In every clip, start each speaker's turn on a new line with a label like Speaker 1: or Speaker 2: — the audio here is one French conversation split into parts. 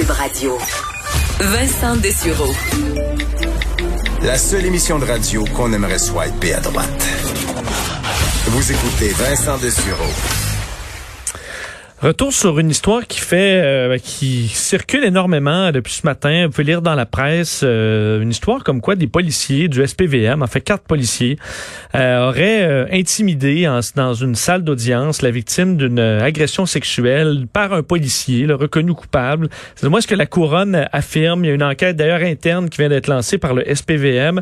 Speaker 1: Cube Radio. Vincent Dessureau.
Speaker 2: La seule émission de radio qu'on aimerait swiper à droite. Vous écoutez Vincent Dessureau.
Speaker 3: Retour sur une histoire qui fait, euh, qui circule énormément depuis ce matin. Vous pouvez lire dans la presse euh, une histoire comme quoi des policiers du SPVM, en fait quatre policiers, euh, auraient intimidé dans une salle d'audience la victime d'une agression sexuelle par un policier le reconnu coupable. C'est moi ce que la couronne affirme. Il y a une enquête d'ailleurs interne qui vient d'être lancée par le SPVM.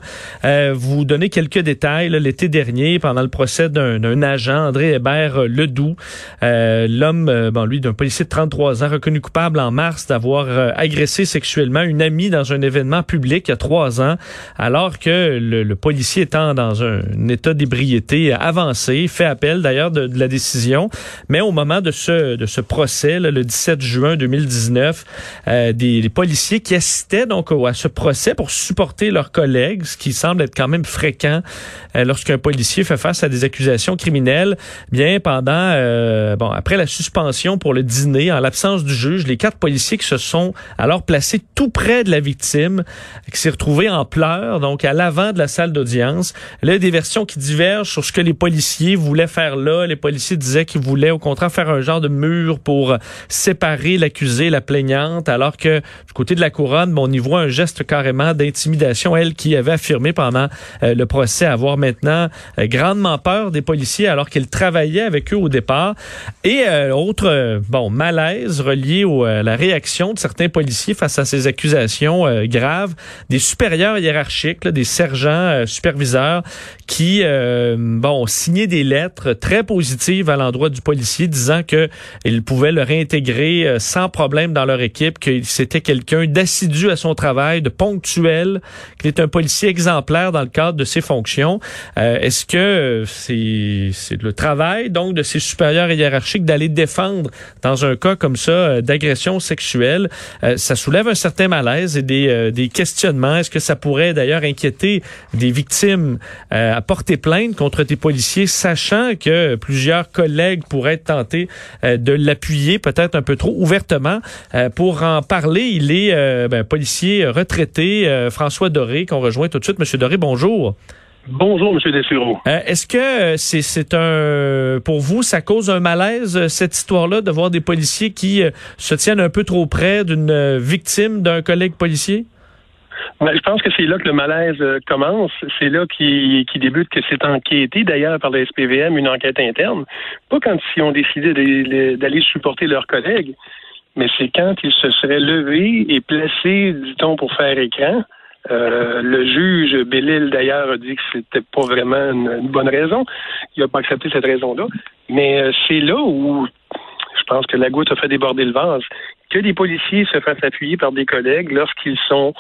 Speaker 3: vous donnez quelques détails. L'été dernier, pendant le procès d'un agent, André Hébert Ledoux, l'homme euh, bon, lui, d'un policier de 33 ans, reconnu coupable en mars d'avoir euh, agressé sexuellement une amie dans un événement public il y a trois ans, alors que le, policier étant dans un, état d'ébriété avancé, fait appel d'ailleurs de, la décision. Mais au moment de ce, de ce procès, le 17 juin 2019, euh, des, policiers qui assistaient donc à ce procès pour supporter leurs collègues, ce qui semble être quand même fréquent lorsqu'un policier fait face à des accusations criminelles, bien pendant, bon, après la suspension pour le dîner en l'absence du juge. Les quatre policiers qui se sont alors placés tout près de la victime, qui s'est retrouvée en pleurs, donc à l'avant de la salle d'audience. Là, il y a des versions qui divergent sur ce que les policiers voulaient faire là. Les policiers disaient qu'ils voulaient au contraire faire un genre de mur pour séparer l'accusé la plaignante, alors que du côté de la couronne, on y voit un geste carrément d'intimidation. Elle qui avait affirmé pendant euh, le procès avoir maintenant euh, grandement peur des policiers alors qu'elle travaillait avec eux au départ. Et euh, autre euh, bon malaise relié à la réaction de certains policiers face à ces accusations euh, graves, des supérieurs hiérarchiques, des sergents euh, superviseurs qui bon signé des lettres très positives à l'endroit du policier disant que il pouvait le réintégrer sans problème dans leur équipe, que c'était quelqu'un d'assidu à son travail, de ponctuel, qu'il est un policier exemplaire dans le cadre de ses fonctions. Est-ce que c'est c'est le travail donc de ces supérieurs hiérarchiques d'aller défendre dans un cas comme ça euh, d'agression sexuelle, euh, ça soulève un certain malaise et des, euh, des questionnements. Est-ce que ça pourrait d'ailleurs inquiéter des victimes à porter plainte contre des policiers, sachant que plusieurs collègues pourraient être tentés de l'appuyer peut-être un peu trop ouvertement? pour en parler, il est ben, policier retraité, François Doré, qu'on rejoint tout de suite. Monsieur Doré, bonjour.
Speaker 4: Bonjour, M. Dessureau.
Speaker 3: Euh, Est-ce que euh, c'est un pour vous, ça cause un malaise euh, cette histoire-là de voir des policiers qui euh, se tiennent un peu trop près d'une victime d'un collègue policier?
Speaker 4: Ben, je pense que c'est là que le malaise commence. C'est là qui, qui débute que c'est enquêté d'ailleurs par le SPVM, une enquête interne. Pas quand ils ont décidé d'aller supporter leurs collègues, mais c'est quand ils se seraient levés et placés, dit-on, pour faire écran euh, le juge Bellil, d'ailleurs, a dit que c'était pas vraiment une, bonne raison. Il n'a pas accepté cette raison-là. Mais euh, c'est là où je pense que la goutte a fait déborder le vase. Que des policiers se fassent appuyer par des collègues lorsqu'ils sont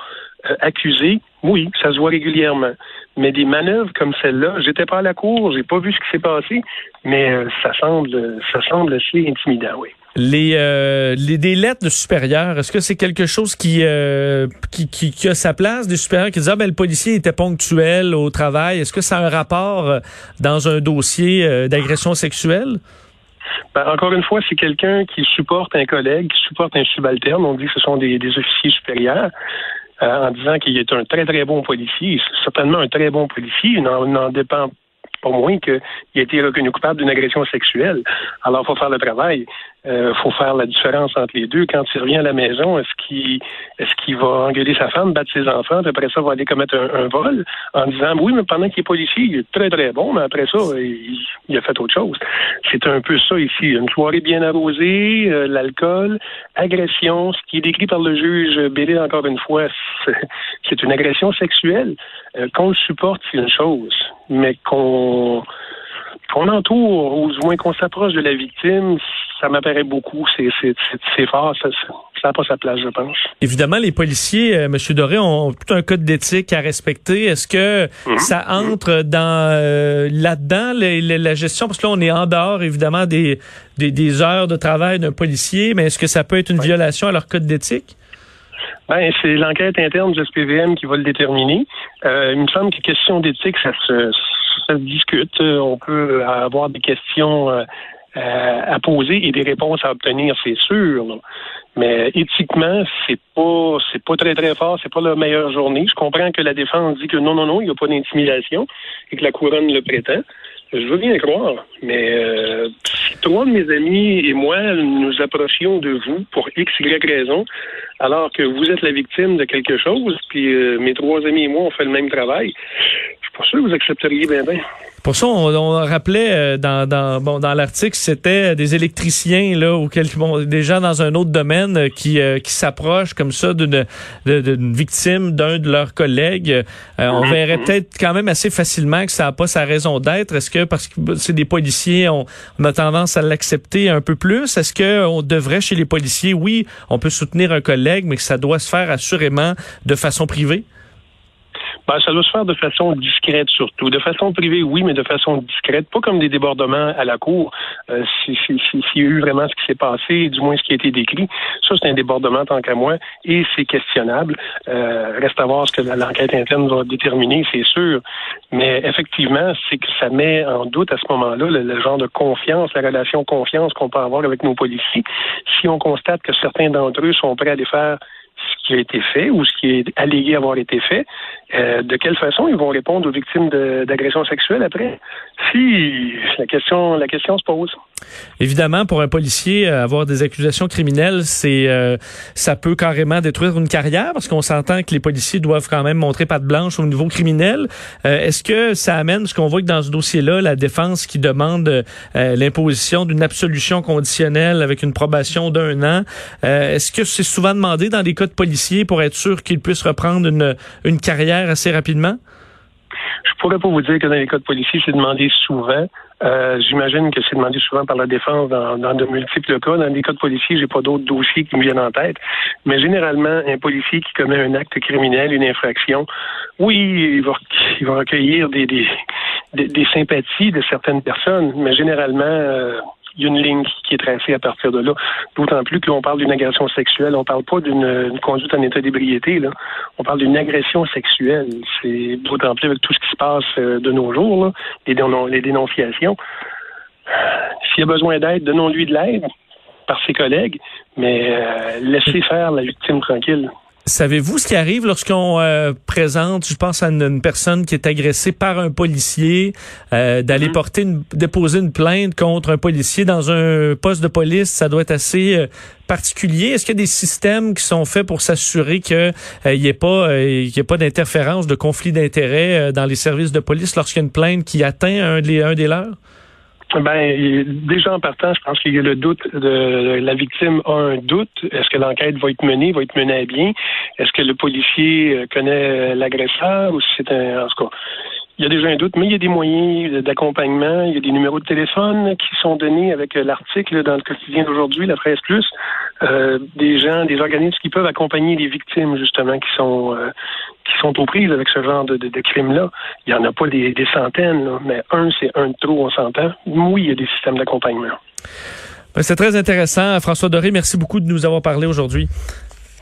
Speaker 4: euh, accusés, oui, ça se voit régulièrement. Mais des manœuvres comme celle-là, j'étais pas à la cour, j'ai pas vu ce qui s'est passé, mais ça semble ça semble assez intimidant, oui.
Speaker 3: Les, euh, les des lettres de supérieurs, est-ce que c'est quelque chose qui, euh, qui, qui, a sa place, des supérieurs qui disent ah ben le policier était ponctuel au travail. Est-ce que ça a un rapport euh, dans un dossier d'agression sexuelle?
Speaker 4: Ben, encore une fois, c'est quelqu'un qui supporte un collègue, qui supporte un subalterne. On dit que ce sont des, des officiers supérieurs. en disant qu'il est un très très bon policier, certainement un très bon policier, il n'en dépend pas moins qu'il a été reconnu coupable d'une agression sexuelle. Alors, il faut faire le travail. Euh, faut faire la différence entre les deux. Quand il revient à la maison, est-ce qu'il est-ce qu'il va engueuler sa femme, battre ses enfants, puis après ça, va aller commettre un, vol en disant oui, mais pendant qu'il est policier, il est très très bon, mais après ça, il, a fait autre chose. C'est un peu ça ici. Une soirée bien arrosée, euh, l'alcool, agression, ce qui est décrit par le juge Bélé encore une fois, c'est une agression sexuelle. Euh, qu'on le supporte, c'est une chose, mais qu'on qu'on entoure, ou du moins qu'on s'approche de la victime, ça m'apparaît beaucoup. C'est fort, ça n'a pas sa place, je pense.
Speaker 3: Évidemment, les policiers, euh, M. Doré, ont tout un code d'éthique à respecter. Est-ce que mhm. ça entre dans euh, là-dedans, la, gestion? Parce que là, on est en dehors, évidemment, des, des, heures de travail d'un policier, mais est-ce que ça peut être une violation à leur code d'éthique?
Speaker 4: Ben, c'est l'enquête interne du SPVM qui va le déterminer. Euh, il me semble que question d'éthique, ça se, discute. On peut avoir des questions à poser et des réponses à obtenir, c'est sûr. Mais éthiquement, c'est pas c'est pas très très fort, c'est pas la meilleure journée. Je comprends que la défense dit que non non non, il n'y a pas d'intimidation et que la couronne le prétend. Je veux bien croire, mais euh, si trois de mes amis et moi nous approchions de vous pour x y raison, alors que vous êtes la victime de quelque chose, puis euh, mes trois amis et moi on fait le même travail, je suis pas sûr que vous accepteriez bien bien.
Speaker 3: Pour ça, on, rappelait euh, dans, dans, bon, dans l'article, c'était des électriciens là ou bon, des gens dans un autre domaine euh, qui, euh, qui s'approchent comme ça d'une victime d'un de leurs collègues. on mhm. verrait peut-être quand même assez facilement que ça n'a pas sa raison d'être. Est-ce que parce que c'est des policiers, on, on, a tendance à l'accepter un peu plus? Est-ce que on devrait chez les policiers, oui, on peut soutenir un collègue, mais que ça doit se faire assurément de façon privée?
Speaker 4: Ben, ça doit se faire de façon discrète surtout. De façon privée, oui, mais de façon discrète. Pas comme des débordements à la cour. Euh, S'il si, si, y a eu vraiment ce qui s'est passé, du moins ce qui a été décrit, ça, c'est un débordement tant qu'à moi et c'est questionnable. Euh, reste à voir ce que l'enquête interne va déterminer, c'est sûr. Mais effectivement, c'est que ça met en doute à ce moment-là le, le, genre de confiance, la relation confiance qu'on peut avoir avec nos policiers. Si on constate que certains d'entre eux sont prêts à aller faire ce qui a été fait ou ce qui est allégué avoir été fait, euh, de quelle façon ils vont répondre aux victimes d'agressions sexuelles après? Si la question, la question se pose.
Speaker 3: Évidemment, pour un policier, euh, avoir des accusations criminelles, c'est euh, ça peut carrément détruire une carrière parce qu'on s'entend que les policiers doivent quand même montrer patte blanche au niveau criminel. Est-ce que ça amène ce qu'on voit que dans ce dossier-là, la défense qui demande l'imposition d'une absolution conditionnelle avec une probation d'un an, est-ce que c'est souvent demandé dans les cas de policiers pour être sûr qu'ils puissent reprendre une, une carrière assez rapidement?
Speaker 4: Je pourrais pas vous dire que dans les cas de policiers, c'est demandé souvent. Euh, j'imagine que c'est demandé souvent par la défense dans, de multiples cas. Dans les cas de policiers, j'ai pas d'autres dossiers qui me viennent en tête. Mais généralement, un policier qui commet un acte criminel, une infraction, oui, il va, il va recueillir des, des, des, sympathies de certaines personnes, mais généralement, euh, il y a une ligne qui est tracée à partir de là. D'autant plus que l'on parle d'une agression sexuelle. On parle pas d'une conduite en état d'ébriété. On parle d'une agression sexuelle. C'est d'autant plus avec tout ce qui se passe euh, de nos jours, les, dénonciations. S'il a besoin d'aide, donnons-lui de l'aide par ses collègues, mais euh, laissez faire la victime tranquille.
Speaker 3: Savez-vous ce qui arrive lorsqu'on euh, présente, je pense à une, personne qui est agressée par un policier, euh, d'aller mm-hmm. porter, une, déposer une plainte contre un policier dans un poste de police, ça doit être assez euh, particulier. Est-ce qu'il y a des systèmes qui sont faits pour s'assurer qu'il n'y ait pas, qu'il ait pas d'interférence, de conflit d'intérêts dans les services de police lorsqu'il y a une plainte qui atteint un des, un des leurs?
Speaker 4: Ben, déjà en partant, je pense qu'il y a le doute de la victime a un doute. Est-ce que l'enquête va être menée, va être menée à bien? Est-ce que le policier euh, connaît l'agresseur ou si c'est un. En tout cas, il y a déjà un doute, mais il y a des moyens d'accompagnement, il y a des numéros de téléphone qui sont donnés avec euh, l'article dans le quotidien d'aujourd'hui, la presse plus, euh, des gens, des organismes qui peuvent accompagner les victimes justement qui sont euh, qui sont aux prises avec ce genre de, de, de crimes-là. Il n'y en a pas des, centaines, mais un, c'est un de trop, on s'entend. Oui, il y a des systèmes d'accompagnement.
Speaker 3: Ben, c'est très intéressant. François Doré, merci beaucoup de nous avoir parlé aujourd'hui.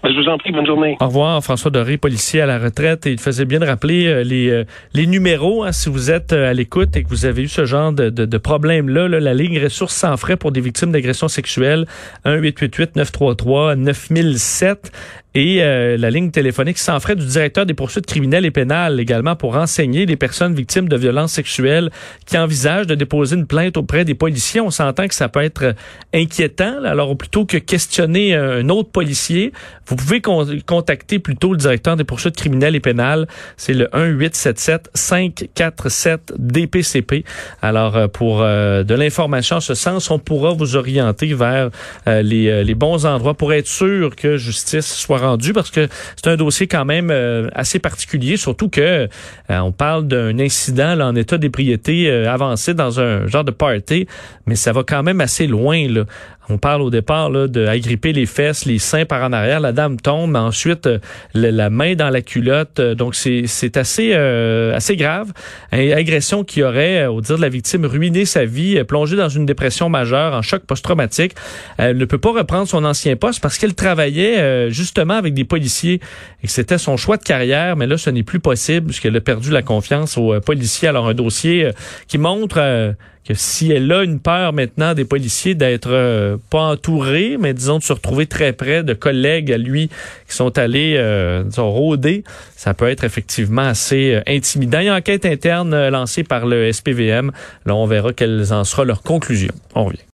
Speaker 4: Ben, je vous en prie, bonne journée.
Speaker 3: Au revoir, François Doré, policier à la retraite. Et il faisait bien de rappeler euh, les, euh, les numéros, hein, si vous êtes euh, à l'écoute et que vous avez eu ce genre de, de, de problème-là, la ligne ressources sans frais pour des victimes d'agressions sexuelles, 1-888-933-9007 et la ligne téléphonique sans frais du directeur des poursuites criminelles et pénales également pour renseigner les personnes victimes de violences sexuelles qui envisagent de déposer une plainte auprès des policiers. On s'entend que ça peut être inquiétant. Alors plutôt que questionner un autre policier, vous pouvez contacter plutôt le directeur des poursuites criminelles et pénales. C'est le 1-877-547-DPCP. Alors, euh, pour euh, de l'information en ce sens, on pourra vous orienter vers euh, les, les, bons endroits pour être sûr que justice soit parce que c'est un dossier quand même assez particulier, surtout que on parle d'un incident en état d'ébriété avancé dans un genre de party, mais ça va quand même assez loin. Là. On parle au départ là, de agripper les fesses, les seins par en arrière. La dame tombe, ensuite euh, la, main dans la culotte. Euh, donc c'est assez euh, assez grave. Une agression qui aurait, au dire de la victime, ruiné sa vie, plongé dans une dépression majeure, en choc post-traumatique. Elle ne peut pas reprendre son ancien poste parce qu'elle travaillait justement avec des policiers et c'était son choix de carrière. Mais là, ce n'est plus possible puisqu'elle a perdu la confiance aux policiers. Alors un dossier qui montre que si elle a une peur maintenant des policiers d'être euh, pas entourés, mais disons de se retrouver très près de collègues à lui qui sont allés euh, disons, rôder, ça peut être effectivement assez euh, intimidant. Il y a enquête interne lancée par le SPVM. Là, on verra quelles en sera leur conclusion. On revient.